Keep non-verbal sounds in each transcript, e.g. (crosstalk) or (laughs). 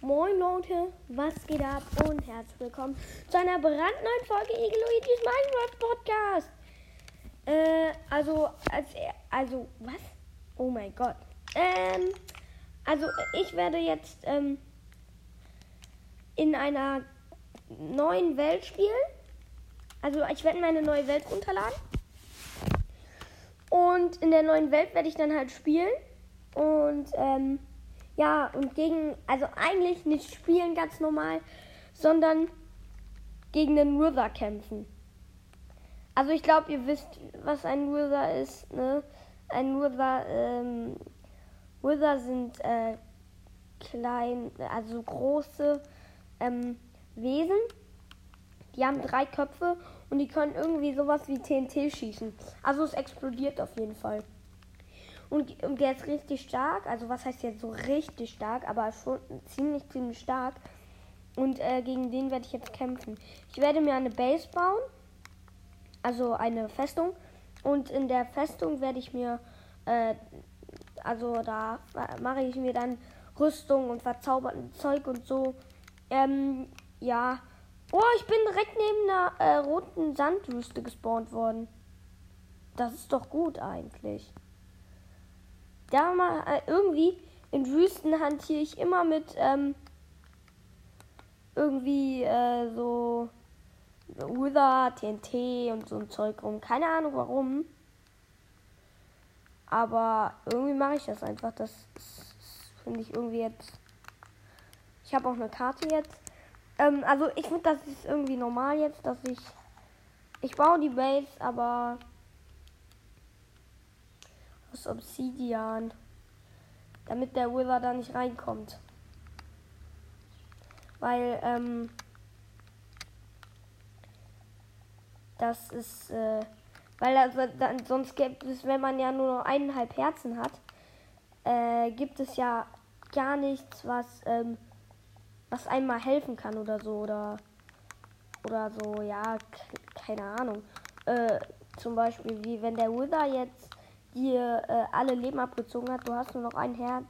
Moin Leute, was geht ab und herzlich willkommen zu einer brandneuen Folge Igel Luigi's Minecraft Podcast. Äh, also, als also, was? Oh mein Gott. Ähm, also, ich werde jetzt, ähm, in einer neuen Welt spielen. Also, ich werde meine neue Welt runterladen. Und in der neuen Welt werde ich dann halt spielen. Und, ähm, ja, und gegen, also eigentlich nicht spielen ganz normal, sondern gegen den Wither kämpfen. Also ich glaube, ihr wisst, was ein Wither ist, ne? Ein Wither, ähm, Wither sind äh, klein, also große ähm, Wesen. Die haben drei Köpfe und die können irgendwie sowas wie TNT schießen. Also es explodiert auf jeden Fall. Und, und der ist richtig stark. Also was heißt jetzt so richtig stark, aber schon ziemlich, ziemlich stark. Und äh, gegen den werde ich jetzt kämpfen. Ich werde mir eine Base bauen. Also eine Festung. Und in der Festung werde ich mir, äh, also da mache ich mir dann Rüstung und verzauberten Zeug und so. Ähm, ja. Oh, ich bin direkt neben einer äh, roten Sandwüste gespawnt worden. Das ist doch gut eigentlich da mal äh, irgendwie in Wüsten hantiere ich immer mit ähm, irgendwie äh, so Wither, TNT und so ein Zeug rum. Keine Ahnung warum. Aber irgendwie mache ich das einfach. Das, finde ich irgendwie jetzt. Ich habe auch eine Karte jetzt. Ähm, also ich finde, das ist irgendwie normal jetzt, dass ich. Ich baue die Base, aber aus Obsidian. Damit der Wither da nicht reinkommt. Weil, ähm, das ist, äh, weil also, dann, sonst gibt es, wenn man ja nur noch eineinhalb Herzen hat, äh, gibt es ja gar nichts, was, ähm, was einmal helfen kann oder so oder oder so, ja, keine Ahnung. Äh, zum Beispiel wie wenn der Wither jetzt dir äh, alle Leben abgezogen hat, du hast nur noch ein Herz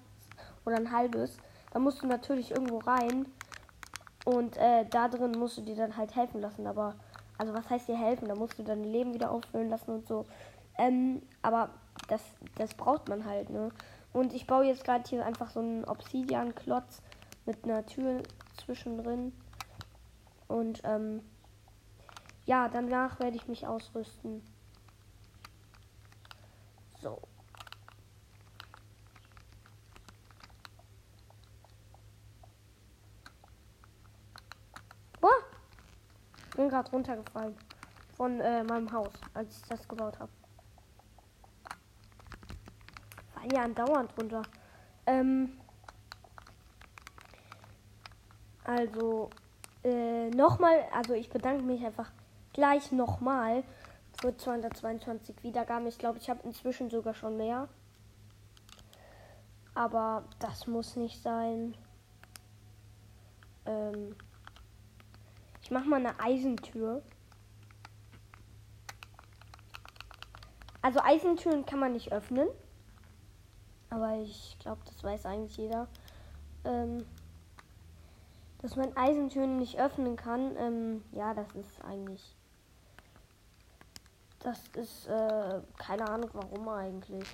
oder ein halbes, dann musst du natürlich irgendwo rein und äh, da drin musst du dir dann halt helfen lassen. Aber, also was heißt dir helfen? Da musst du dein Leben wieder auffüllen lassen und so. Ähm, aber das, das braucht man halt, ne? Und ich baue jetzt gerade hier einfach so einen Obsidian-Klotz mit einer Tür zwischendrin. Und ähm, ja, danach werde ich mich ausrüsten. So. Boah! Bin gerade runtergefallen von äh, meinem Haus, als ich das gebaut habe. Fall ja andauernd runter. Ähm, also äh, nochmal, also ich bedanke mich einfach gleich nochmal für 222 Wiedergaben. Ich glaube, ich habe inzwischen sogar schon mehr. Aber das muss nicht sein. Ähm ich mache mal eine Eisentür. Also Eisentüren kann man nicht öffnen. Aber ich glaube, das weiß eigentlich jeder. Ähm, dass man Eisentüren nicht öffnen kann. Ähm, ja, das ist eigentlich das ist, äh, keine Ahnung warum eigentlich.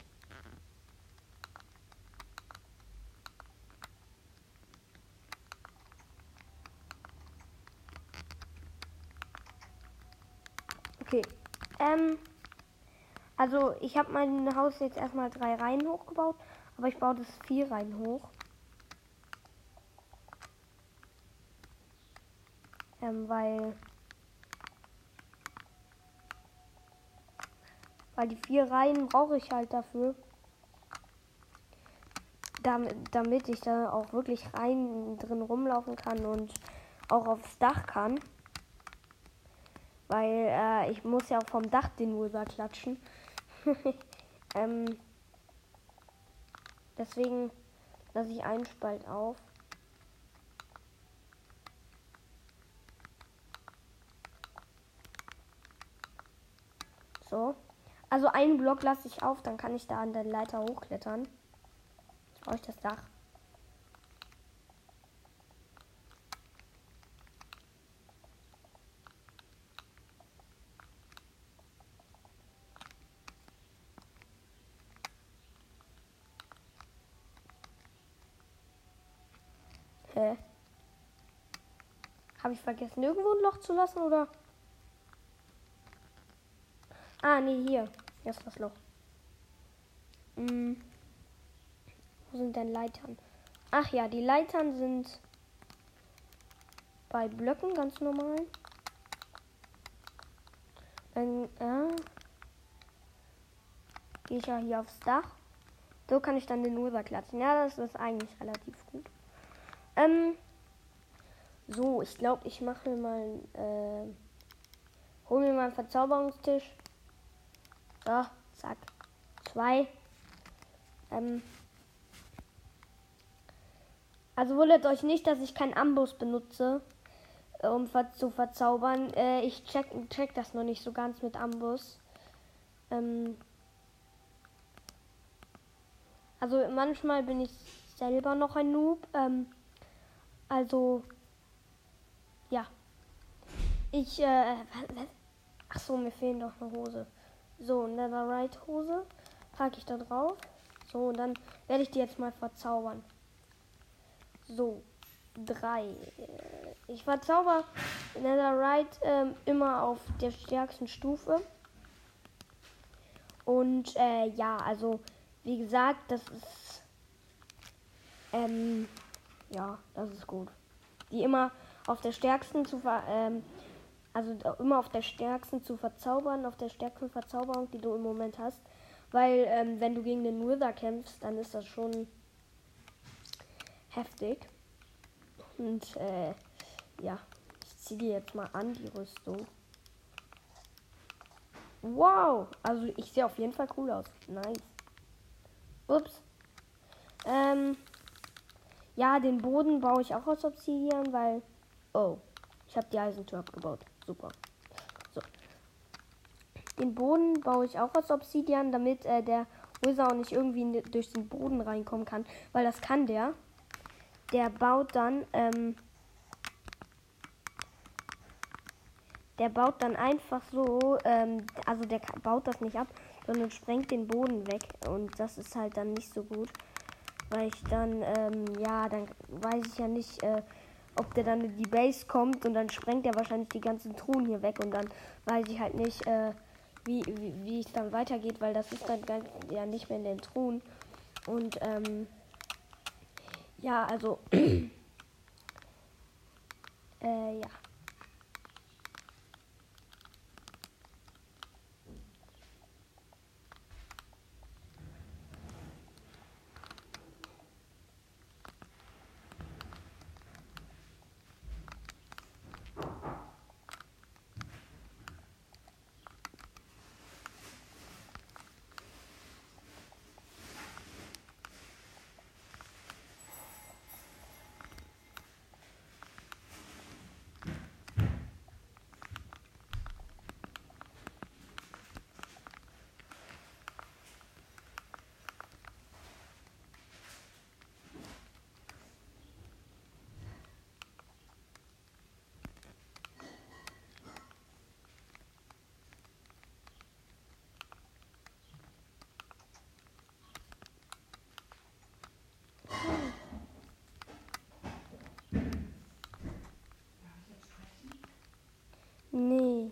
Okay. Ähm, also ich habe mein Haus jetzt erstmal drei Reihen hochgebaut, aber ich baue das vier Reihen hoch. Ähm, weil Weil die vier Reihen brauche ich halt dafür. Damit, damit ich da auch wirklich rein drin rumlaufen kann und auch aufs Dach kann. Weil äh, ich muss ja auch vom Dach den Wither klatschen. (laughs) ähm, deswegen lasse ich einen Spalt auf. So. Also einen Block lasse ich auf, dann kann ich da an der Leiter hochklettern. Jetzt Brauche ich das Dach. Hä? Habe ich vergessen, irgendwo ein Loch zu lassen oder? Ah, nee, hier. Hier ist das Loch. Hm. Wo sind denn Leitern? Ach ja, die Leitern sind bei Blöcken ganz normal. Dann äh, gehe ich ja hier aufs Dach. So kann ich dann den User klatschen. Ja, das ist eigentlich relativ gut. Ähm, so, ich glaube, ich mache mal, äh, hol mir mal einen Verzauberungstisch. So, zack. Zwei. Ähm, also wundert euch nicht, dass ich keinen Amboss benutze, um zu verzaubern. Äh, ich check, check das noch nicht so ganz mit Amboss. Ähm, also manchmal bin ich selber noch ein Noob. Ähm, also, ja. Ich, äh, ach so, mir fehlen doch eine Hose. So, Netherite Hose packe ich da drauf. So, und dann werde ich die jetzt mal verzaubern. So, drei. Ich verzauber Netherite ähm, immer auf der stärksten Stufe. Und äh, ja, also wie gesagt, das ist. Ähm, ja, das ist gut. Die immer auf der stärksten zu ver ähm, also immer auf der stärksten zu verzaubern, auf der stärksten Verzauberung, die du im Moment hast. Weil ähm, wenn du gegen den Wither kämpfst, dann ist das schon heftig. Und äh, ja, ich ziehe die jetzt mal an, die Rüstung. Wow, also ich sehe auf jeden Fall cool aus. Nice. Ups. Ähm, ja, den Boden baue ich auch aus Obsidian, weil. Oh, ich habe die Eisentür abgebaut. Super. So. Den Boden baue ich auch aus Obsidian, damit äh, der Wizard auch nicht irgendwie durch den Boden reinkommen kann, weil das kann der. Der baut dann. Ähm, der baut dann einfach so, ähm, also der baut das nicht ab, sondern sprengt den Boden weg. Und das ist halt dann nicht so gut. Weil ich dann, ähm, ja, dann weiß ich ja nicht, äh, ob der dann in die Base kommt und dann sprengt er wahrscheinlich die ganzen Truhen hier weg und dann weiß ich halt nicht, äh, wie, wie, wie es dann weitergeht, weil das ist dann ganz, ja nicht mehr in den Truhen. Und ähm, ja, also (clears throat) äh, ja. Nee.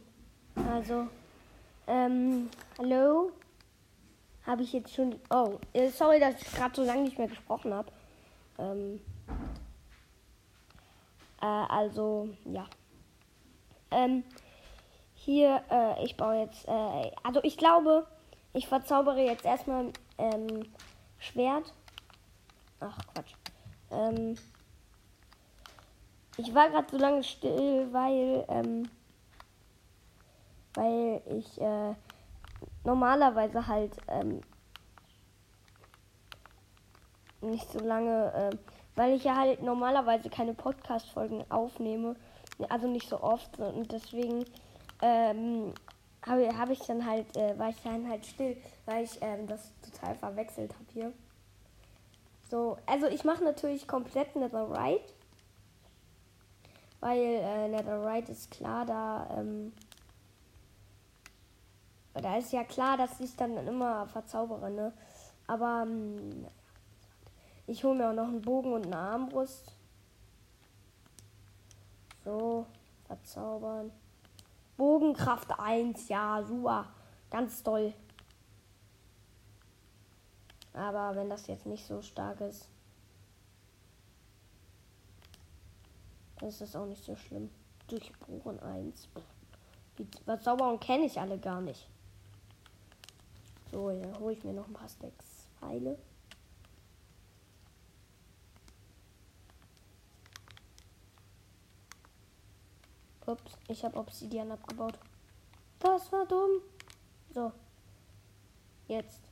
Also, ähm, hallo? Habe ich jetzt schon. Oh, äh, sorry, dass ich gerade so lange nicht mehr gesprochen habe. Ähm, äh, also, ja. Ähm, hier, äh, ich baue jetzt. Äh, also, ich glaube, ich verzaubere jetzt erstmal ähm, Schwert. Ach, Quatsch. Ähm, ich war gerade so lange still, weil. Ähm, weil ich äh, normalerweise halt ähm, nicht so lange, äh, weil ich ja halt normalerweise keine Podcast-Folgen aufnehme, also nicht so oft und deswegen ähm, habe hab ich dann halt, äh, war ich dann halt still, weil ich ähm, das total verwechselt habe hier. So, also ich mache natürlich komplett Netherite, weil äh, Netherite ist klar, da ähm, da ist ja klar, dass ich dann immer verzaubere, ne? Aber ähm, ich hole mir auch noch einen Bogen und eine Armbrust. So, verzaubern. Bogenkraft 1, ja, super. Ganz toll. Aber wenn das jetzt nicht so stark ist, dann ist das auch nicht so schlimm. Durchbohren 1. Die Verzauberung kenne ich alle gar nicht. So, dann hole ich mir noch ein paar Stacks Pfeile. Ups, ich habe Obsidian abgebaut. Das war dumm. So. Jetzt.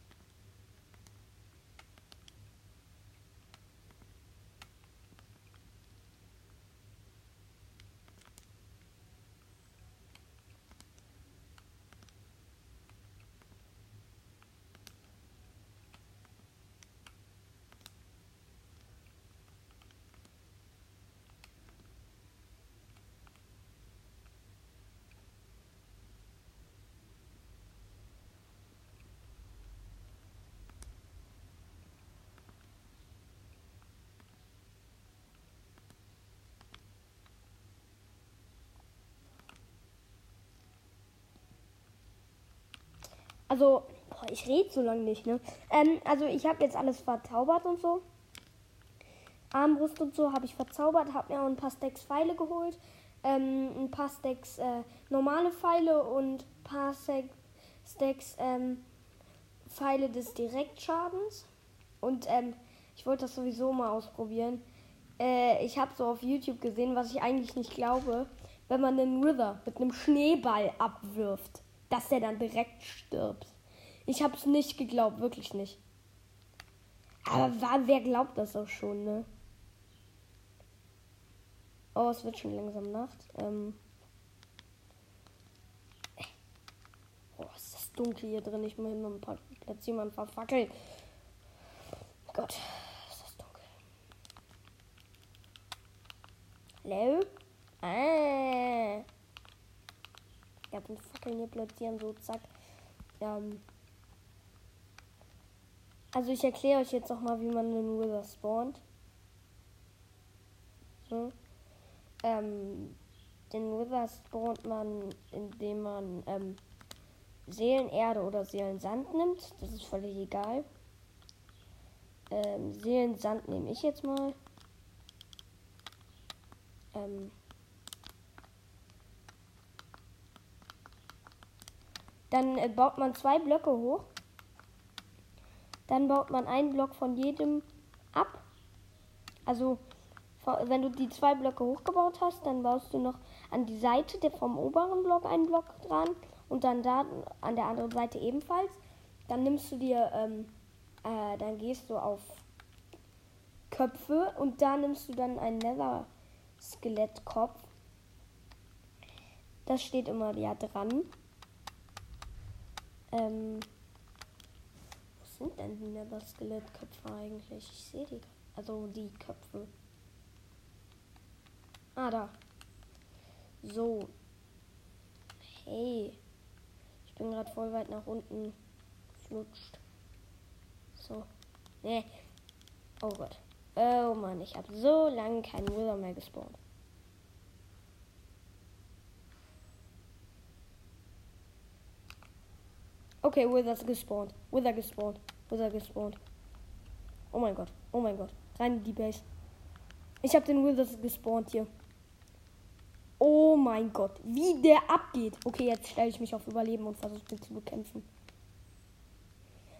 Also, boah, ich rede so lange nicht, ne? Ähm, also ich habe jetzt alles verzaubert und so. Armbrust und so habe ich verzaubert, habe mir auch ein paar Stacks Pfeile geholt, ähm, ein paar Stacks äh, normale Pfeile und ein paar Stacks ähm, Pfeile des Direktschadens. Und ähm, ich wollte das sowieso mal ausprobieren. Äh, ich habe so auf YouTube gesehen, was ich eigentlich nicht glaube, wenn man einen Wither mit einem Schneeball abwirft dass der dann direkt stirbt. Ich habe es nicht geglaubt, wirklich nicht. Aber wer glaubt das auch schon, ne? Oh, es wird schon langsam Nacht. Ähm oh, ist das dunkel hier drin. Ich muss hin und platziere mal ein paar Fackeln. Gott, ist das dunkel. Hallo? Ah. Den Fackeln hier platzieren, so zack. Ähm also ich erkläre euch jetzt noch mal, wie man den Wither spawnt. So. Ähm, den Wither spawnt man, indem man ähm, Seelenerde oder Seelensand nimmt. Das ist völlig egal. Ähm, Seelensand nehme ich jetzt mal. Ähm, Dann äh, baut man zwei Blöcke hoch. Dann baut man einen Block von jedem ab. Also wenn du die zwei Blöcke hochgebaut hast, dann baust du noch an die Seite der vom oberen Block einen Block dran und dann da an der anderen Seite ebenfalls. Dann nimmst du dir, ähm, äh, dann gehst du auf Köpfe und da nimmst du dann einen Nether-Skelettkopf. Das steht immer ja dran. Ähm, wo sind denn die Nether-Skelettköpfe eigentlich? Ich sehe die. Also die Köpfe. Ah, da. So. Hey. Ich bin gerade voll weit nach unten flutscht. So. Nee. Oh Gott. Oh Mann, ich habe so lange keinen Wither mehr gespawnt. Okay, Wither gespawnt. Wither gespawnt. Wither gespawnt. Oh mein Gott. Oh mein Gott. Rein in die Base. Ich habe den Wither gespawnt hier. Oh mein Gott. Wie der abgeht. Okay, jetzt stelle ich mich auf Überleben und versuche den zu bekämpfen.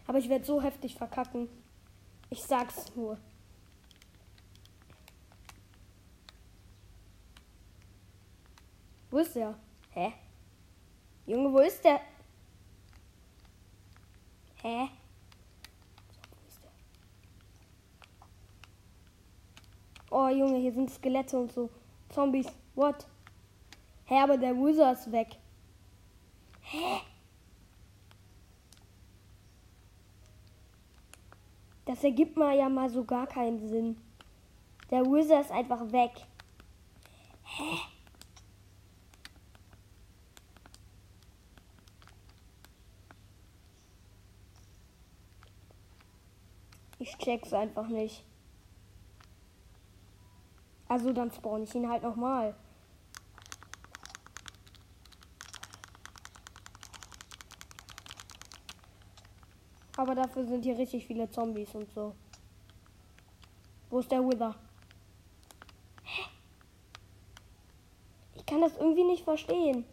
Aber ich werde so heftig verkacken. Ich sag's nur. Wo ist der? Hä? Junge, wo ist der? Hä? Oh Junge, hier sind Skelette und so. Zombies. What? Hä, aber der Wizard ist weg. Hä? Das ergibt mal ja mal so gar keinen Sinn. Der Wizard ist einfach weg. Hä? Ich check's einfach nicht. Also dann spawn ich ihn halt nochmal. Aber dafür sind hier richtig viele Zombies und so. Wo ist der Wither? Hä? Ich kann das irgendwie nicht verstehen.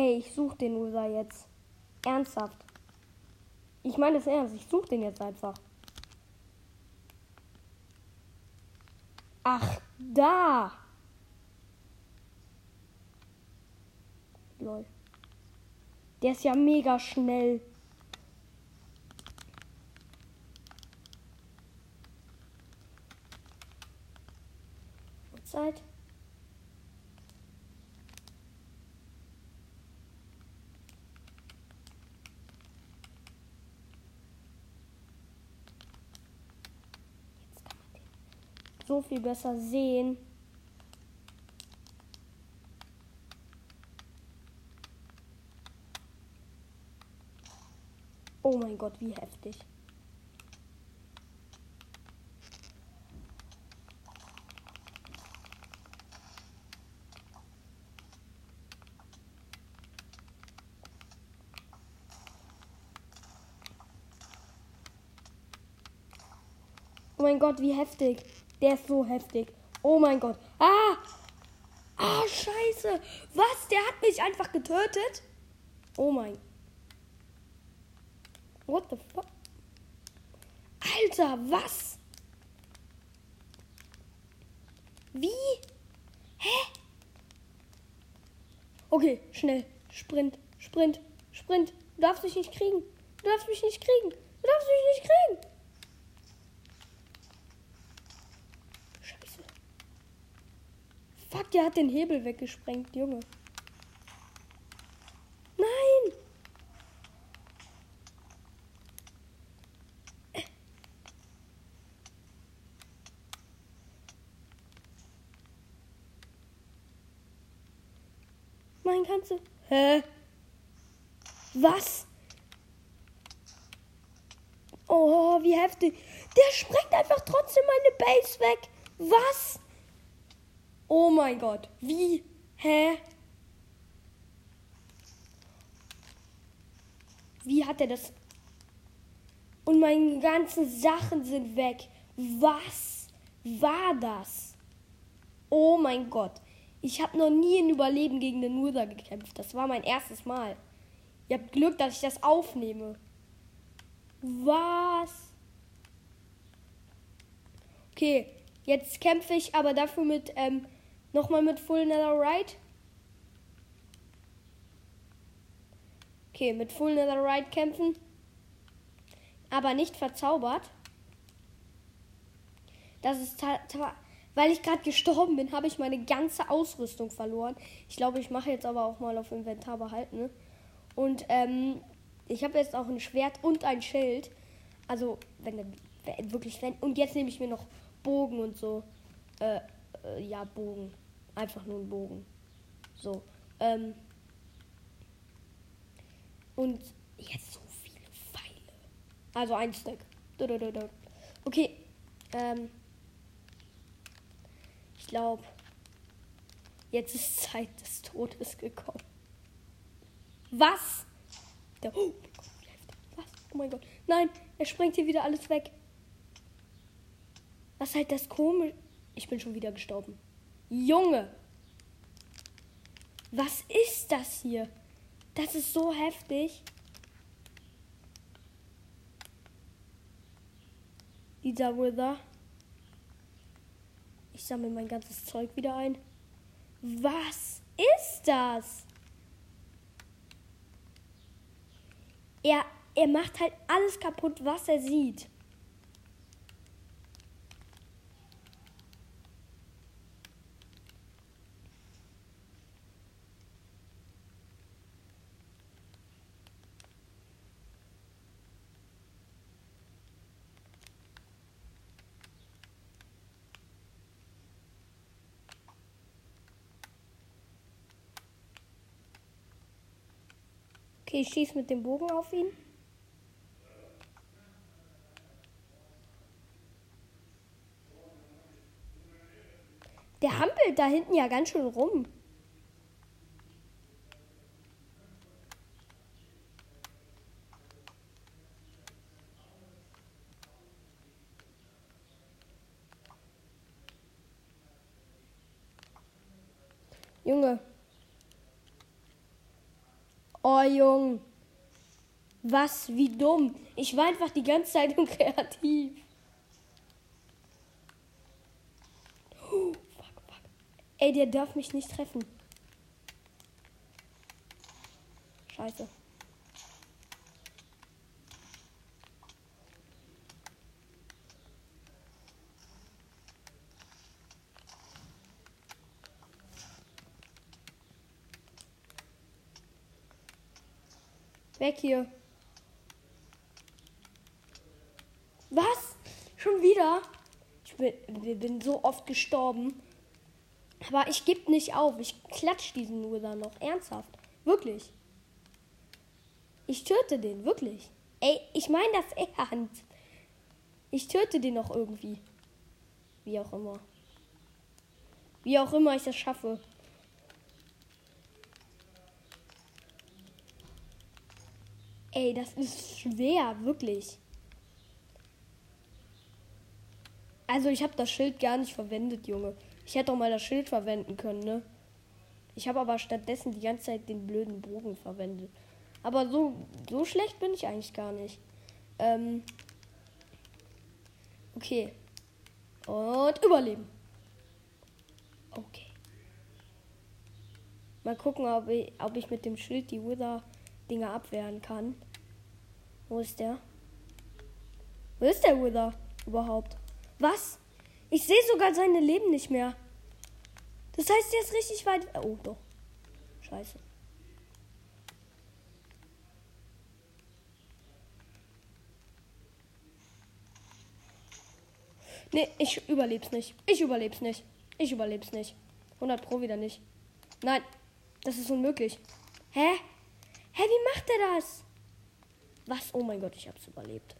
Ey, ich suche den User jetzt. Ernsthaft. Ich meine es ernst, ich suche den jetzt einfach. Ach, da. Lol. Der ist ja mega schnell. Zeit. so viel besser sehen. Oh mein Gott, wie heftig. Oh mein Gott, wie heftig. Der ist so heftig. Oh mein Gott. Ah! Ah, scheiße. Was? Der hat mich einfach getötet? Oh mein. What the fuck? Alter, was? Wie? Hä? Okay, schnell. Sprint, Sprint, Sprint. Du darfst mich nicht kriegen. Du darfst mich nicht kriegen. Du darfst mich nicht kriegen. Fuck, der hat den Hebel weggesprengt, Junge. Nein! Mein ganze. Hä? Was? Oh, wie heftig. Der sprengt einfach trotzdem meine Base weg. Was? Oh mein Gott. Wie? Hä? Wie hat er das? Und meine ganzen Sachen sind weg. Was war das? Oh mein Gott. Ich habe noch nie in Überleben gegen den Murder gekämpft. Das war mein erstes Mal. Ihr habt Glück, dass ich das aufnehme. Was? Okay, jetzt kämpfe ich aber dafür mit ähm, Nochmal mit Full Netherite. Okay, mit Full Netherite kämpfen. Aber nicht verzaubert. Das ist weil ich gerade gestorben bin, habe ich meine ganze Ausrüstung verloren. Ich glaube, ich mache jetzt aber auch mal auf Inventar behalten. Ne? Und ähm, ich habe jetzt auch ein Schwert und ein Schild. Also, wenn, wenn wirklich, wenn. Und jetzt nehme ich mir noch Bogen und so. Äh, äh, ja, Bogen. Einfach nur ein Bogen. So. Ähm. Und jetzt so viele Pfeile. Also ein Stück. Okay. Ähm. Ich glaube, jetzt ist Zeit des Todes gekommen. Was? Der, oh, Was? Oh mein Gott. Nein, er sprengt hier wieder alles weg. Was halt das komisch. Ich bin schon wieder gestorben. Junge! Was ist das hier? Das ist so heftig. Dieser Wither. Ich sammle mein ganzes Zeug wieder ein. Was ist das? Er, er macht halt alles kaputt, was er sieht. Okay, ich schieße mit dem Bogen auf ihn. Der hampelt da hinten ja ganz schön rum. Junge. Junge. Was? Wie dumm. Ich war einfach die ganze Zeit (laughs) unkreativ. Oh, fuck, fuck. Ey, der darf mich nicht treffen. Scheiße. Weg hier. Was? Schon wieder? Ich bin, bin so oft gestorben. Aber ich gebe nicht auf. Ich klatsch diesen dann noch. Ernsthaft. Wirklich. Ich töte den, wirklich. Ey, ich meine das ernst. Ich töte den noch irgendwie. Wie auch immer. Wie auch immer ich das schaffe. Ey, das ist schwer, wirklich. Also ich habe das Schild gar nicht verwendet, Junge. Ich hätte auch mal das Schild verwenden können, ne? Ich habe aber stattdessen die ganze Zeit den blöden Bogen verwendet. Aber so, so schlecht bin ich eigentlich gar nicht. Ähm okay. Und überleben. Okay. Mal gucken, ob ich, ob ich mit dem Schild die Wither Dinger abwehren kann. Wo ist der? Wo ist der Wither überhaupt? Was? Ich sehe sogar seine Leben nicht mehr. Das heißt, der ist richtig weit. Oh, doch. Scheiße. Nee, ich überleb's nicht. Ich überleb's nicht. Ich überleb's nicht. 100 Pro wieder nicht. Nein, das ist unmöglich. Hä? Hä, wie macht er das? Was? Oh mein Gott, ich hab's überlebt.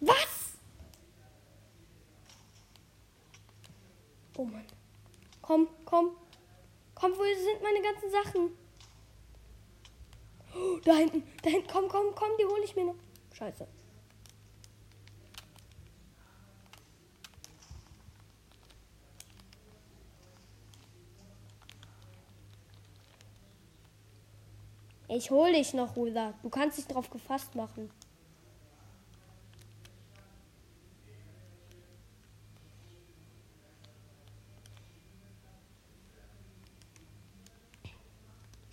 Was? Oh Mann. Komm, komm, Komm, wo sind meine ganzen Sachen? Oh, da hinten, da hinten, komm, komm, komm, die hole ich mir noch. Scheiße. Ich hol dich noch, Ruda. Du kannst dich drauf gefasst machen.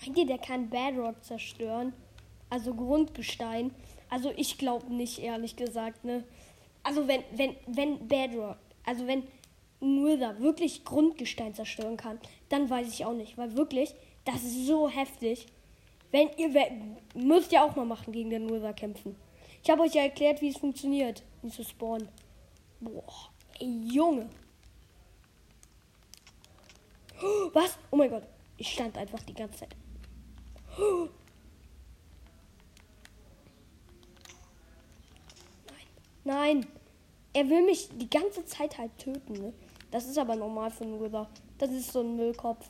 Meint ihr, der kann Bedrock zerstören? Also Grundgestein. Also ich glaube nicht, ehrlich gesagt, ne? Also wenn, wenn, wenn Bedrock, also wenn Nether wirklich Grundgestein zerstören kann, dann weiß ich auch nicht. Weil wirklich, das ist so heftig. Wenn ihr müsst ihr auch mal machen gegen den Nether kämpfen. Ich habe euch ja erklärt, wie es funktioniert, ihn zu spawnen. Boah, ey, Junge. (gasps) Was? Oh mein Gott. Ich stand einfach die ganze Zeit. Nein. Nein. Er will mich die ganze Zeit halt töten, ne? Das ist aber normal für einen Wither. Das ist so ein Müllkopf.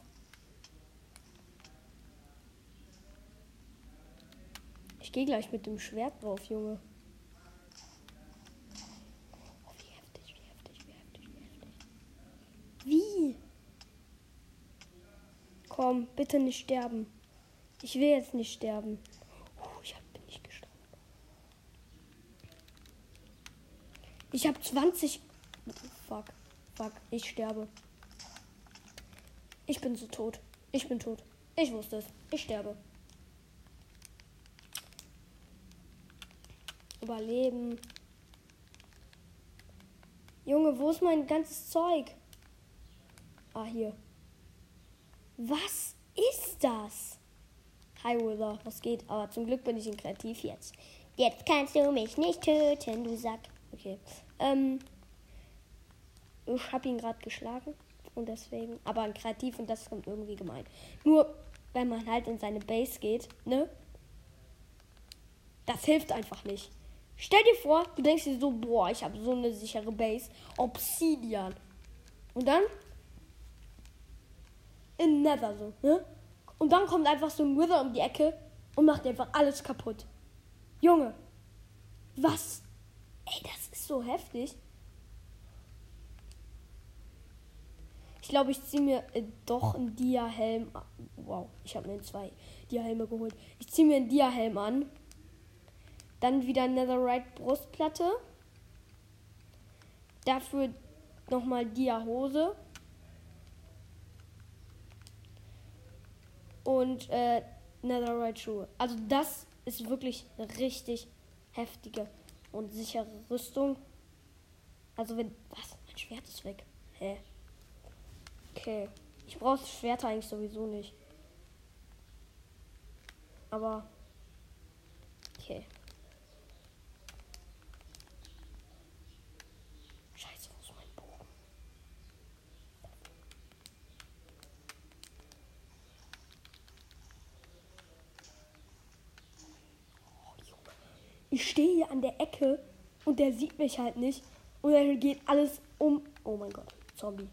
Ich gehe gleich mit dem Schwert drauf, Junge. Oh, wie heftig, wie heftig, wie heftig, wie heftig. Wie? Komm, bitte nicht sterben. Ich will jetzt nicht sterben. Uh, ich bin nicht gestorben. Ich habe 20. Fuck. Fuck. Ich sterbe. Ich bin so tot. Ich bin tot. Ich wusste es. Ich sterbe. Überleben. Junge, wo ist mein ganzes Zeug? Ah, hier. Was ist das? Hi, Wither, was geht? Aber zum Glück bin ich in Kreativ jetzt. Jetzt kannst du mich nicht töten, du Sack. Okay. Ähm, ich habe ihn gerade geschlagen und deswegen, aber ein Kreativ und das kommt irgendwie gemein. Nur, wenn man halt in seine Base geht, ne? Das hilft einfach nicht. Stell dir vor, du denkst dir so, boah, ich habe so eine sichere Base. Obsidian. Und dann in Nether so, ne? Und dann kommt einfach so ein Wither um die Ecke und macht einfach alles kaputt. Junge, was? Ey, das ist so heftig. Ich glaube, ich ziehe mir äh, doch einen Dia-Helm. Wow, ich habe mir zwei Dia-Helme geholt. Ich ziehe mir einen Dia-Helm an. Dann wieder Netherite Brustplatte. Dafür nochmal Dia-Hose. Und äh, Netherite Schuhe. Also das ist wirklich richtig heftige und sichere Rüstung. Also wenn... Was? Mein Schwert ist weg. Hä? Okay. Ich brauche das Schwert eigentlich sowieso nicht. Aber... Okay. Scheiße, wo ist mein Bogen? Oh, Junge. Ich stehe hier an der Ecke und der sieht mich halt nicht. Und dann geht alles um. Oh mein Gott, Zombie.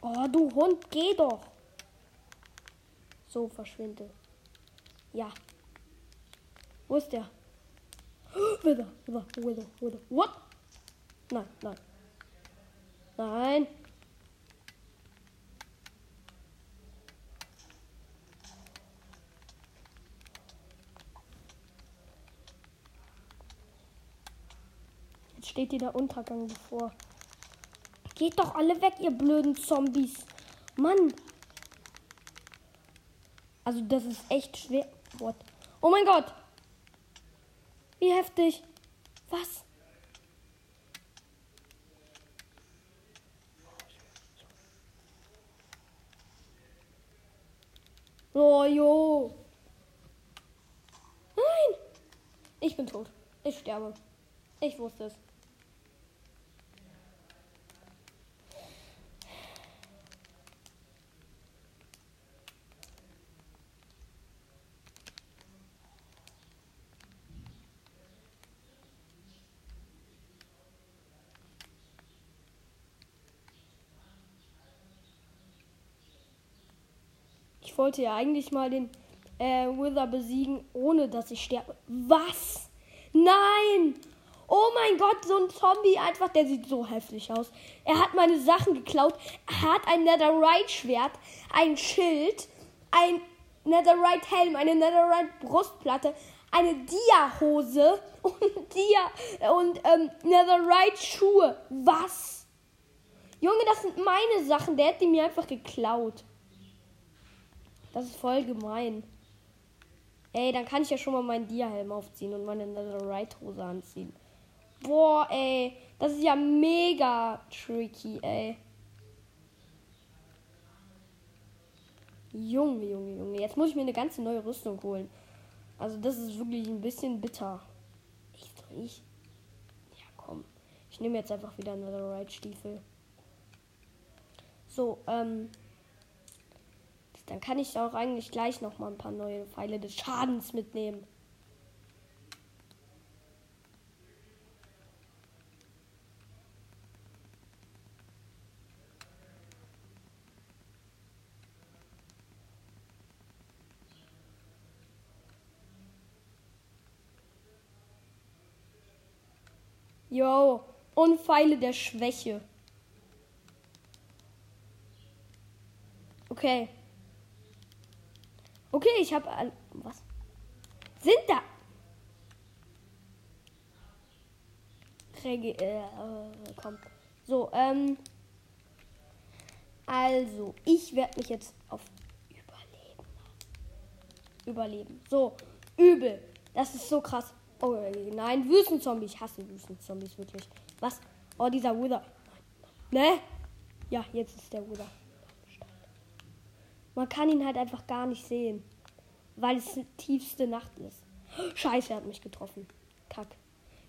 Oh, du Hund, geh doch. So, verschwinde. Ja. Wo ist der? Wither, Wither, Wither, Wither. What? Nein, nein. Nein. Steht dir der Untergang bevor. Geht doch alle weg, ihr blöden Zombies. Mann. Also das ist echt schwer. What? Oh mein Gott. Wie heftig. Was? Oh, jo. Nein. Ich bin tot. Ich sterbe. Ich wusste es. Ich wollte ja eigentlich mal den äh, Wither besiegen, ohne dass ich sterbe. Was? Nein! Oh mein Gott, so ein Zombie einfach, der sieht so heftig aus. Er hat meine Sachen geklaut. Hat ein Netherite-Schwert, ein Schild, ein Netherite-Helm, eine Netherite-Brustplatte, eine Dia-Hose (laughs) und Dia und ähm, Netherite-Schuhe. Was? Junge, das sind meine Sachen. Der hat die mir einfach geklaut. Das ist voll gemein. Ey, dann kann ich ja schon mal meinen Dia-Helm aufziehen und meine Netherite-Hose anziehen. Boah, ey. Das ist ja mega tricky, ey. Junge, Junge, Junge. Jetzt muss ich mir eine ganze neue Rüstung holen. Also das ist wirklich ein bisschen bitter. Ich, ich. Ja, komm. Ich nehme jetzt einfach wieder Netherite-Stiefel. So, ähm. Dann kann ich auch eigentlich gleich noch mal ein paar neue Pfeile des Schadens mitnehmen. Jo, und Pfeile der Schwäche. Okay. Okay, ich habe was? Sind da? Regi äh, äh, komm. So, ähm. Also, ich werde mich jetzt auf Überleben. Überleben. So, übel. Das ist so krass. Oh nein, Wüstenzombie. Ich hasse Wüstenzombies wirklich. Was? Oh, dieser Wither. Ne? Ja, jetzt ist der Wither. Man kann ihn halt einfach gar nicht sehen. Weil es die tiefste Nacht ist. Scheiße, er hat mich getroffen. Kack.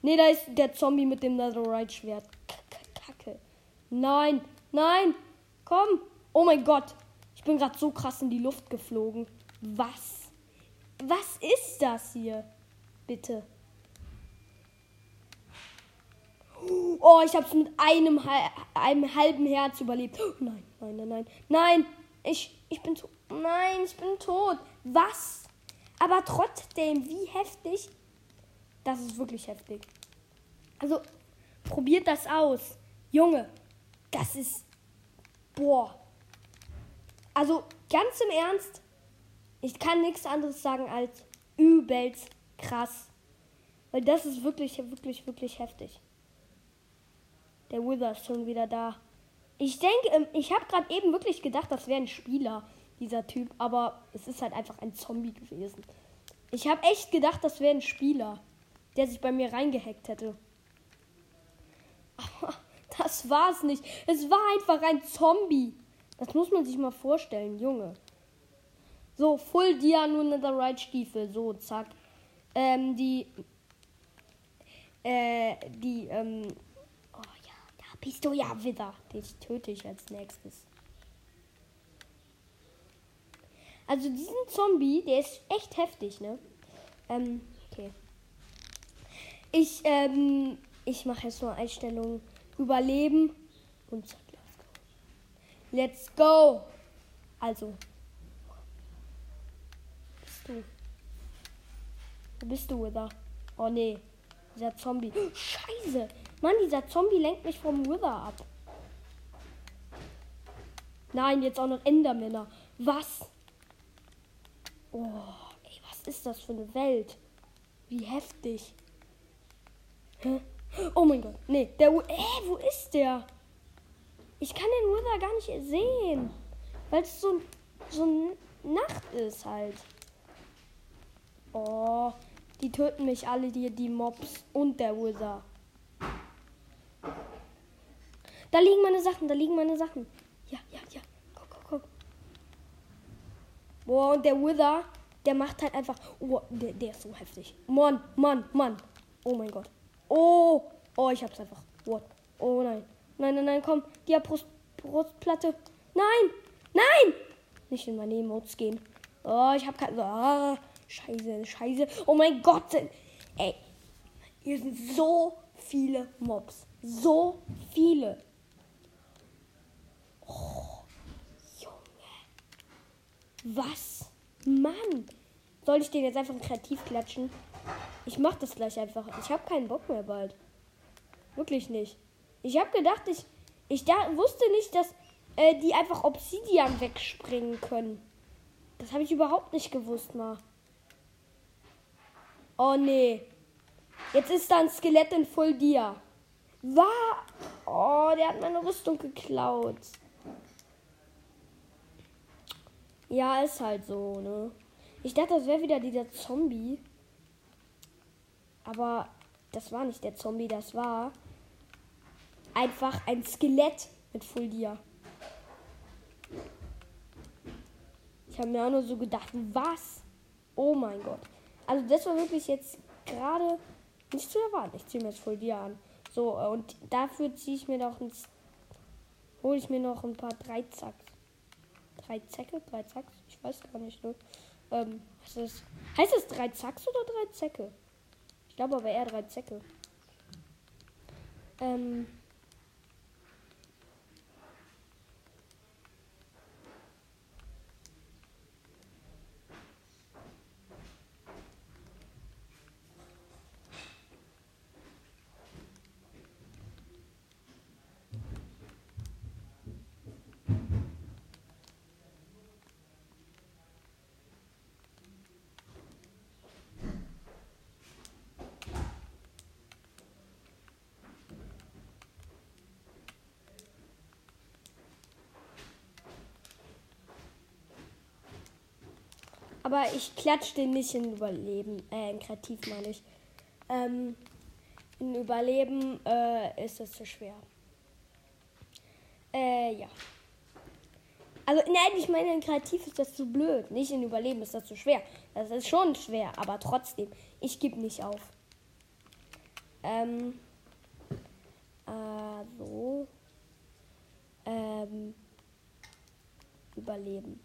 Nee, da ist der Zombie mit dem Netherite-Schwert. Kacke. Nein, nein, komm. Oh mein Gott. Ich bin gerade so krass in die Luft geflogen. Was? Was ist das hier? Bitte. Oh, ich hab's mit einem, einem halben Herz überlebt. (gasps) Nein, nein, nein, nein. Nein, ich, ich bin tot. Nein, ich bin tot. Was? Aber trotzdem, wie heftig. Das ist wirklich heftig. Also, probiert das aus. Junge, das ist. Boah. Also, ganz im Ernst, ich kann nichts anderes sagen als übelst krass. Weil das ist wirklich, wirklich, wirklich heftig. Der Wither ist schon wieder da. Ich denke, ähm, ich habe gerade eben wirklich gedacht, das wäre ein Spieler, dieser Typ, aber es ist halt einfach ein Zombie gewesen. Ich habe echt gedacht, das wäre ein Spieler, der sich bei mir reingehackt hätte. Aber (laughs) das war's nicht. Es war einfach ein Zombie. Das muss man sich mal vorstellen, Junge. So, Full Dia, nur Netherite Stiefel. So, zack. Ähm, die. Äh, die, ähm. Bist du ja wieder. Den töte ich als nächstes. Also diesen Zombie, der ist echt heftig, ne? Ähm, okay. Ich, ähm, ich mache jetzt nur Einstellungen. Überleben. Und zack, let's go. Let's go. Also. Bist du? Wo bist du, Wither? Oh nee. Dieser Zombie. (gasps) Scheiße. Mann, dieser Zombie lenkt mich vom Wither ab. Nein, jetzt auch noch Endermänner. Was? Oh, ey, was ist das für eine Welt? Wie heftig. Hä? Oh mein Gott. Nee, der. Ey, wo ist der? Ich kann den Wither gar nicht sehen. Weil es so, so Nacht ist halt. Oh, die töten mich alle, die, die Mobs und der Wither. Da liegen meine Sachen, da liegen meine Sachen. Ja, ja, ja. Boah, und der Wither, der macht halt einfach. Oh, der, der ist so heftig. Mann, Mann, Mann. Oh mein Gott. Oh, oh, ich hab's einfach. What? Oh nein. Nein, nein, nein, komm. Die Brust, Brustplatte. Nein, nein. Nicht in meine Emotes gehen. Oh, ich hab kein. Ah, scheiße, scheiße. Oh mein Gott. Ey, hier sind so viele Mobs. So viele. Oh. Was? Mann! Soll ich den jetzt einfach kreativ klatschen? Ich mach das gleich einfach. Ich habe keinen Bock mehr bald. Wirklich nicht. Ich habe gedacht, ich, ich da, wusste nicht, dass äh, die einfach Obsidian wegspringen können. Das habe ich überhaupt nicht gewusst, mal. Oh nee. Jetzt ist da ein Skelett in Full Dia. War. Oh, der hat meine Rüstung geklaut. Ja, ist halt so, ne? Ich dachte, das wäre wieder dieser Zombie. Aber das war nicht der Zombie, das war einfach ein Skelett mit Fuldia. Ich habe mir auch nur so gedacht, was? Oh mein Gott. Also das war wirklich jetzt gerade nicht zu erwarten. Ich ziehe mir jetzt Fuldia an. So, äh, und dafür ziehe ich mir noch ein... Hole ich mir noch ein paar Dreizacks drei Zecke, drei Zacks, ich weiß gar nicht, ne? Ähm, was ist, heißt es drei Zacks oder drei Zecke? Ich glaube aber eher drei Zecke. Ähm, Aber ich klatsche den nicht in Überleben. Äh, in Kreativ meine ich. Ähm, in Überleben äh, ist das zu schwer. Äh, ja. Also, nein, ich meine, in Kreativ ist das zu blöd. Nicht in Überleben ist das zu schwer. Das ist schon schwer, aber trotzdem, ich gebe nicht auf. Ähm. Also. Ähm. Überleben.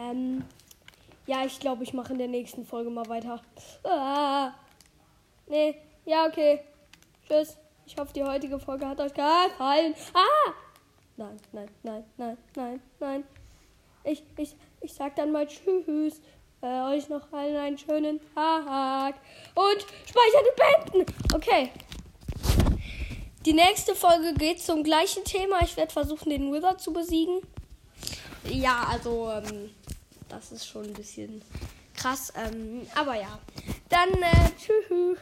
Ähm. Ja, ich glaube, ich mache in der nächsten Folge mal weiter. Ah. Nee. Ja, okay. Tschüss. Ich hoffe, die heutige Folge hat euch gefallen. Ah! Nein, nein, nein, nein, nein, nein. Ich, ich, ich sag dann mal Tschüss. Äh, euch noch allen einen schönen Tag. Und speichern und beenden. Okay. Die nächste Folge geht zum gleichen Thema. Ich werde versuchen, den Wither zu besiegen. Ja, also, ähm, das ist schon ein bisschen krass. Ähm, aber ja. Dann, äh, tschüss.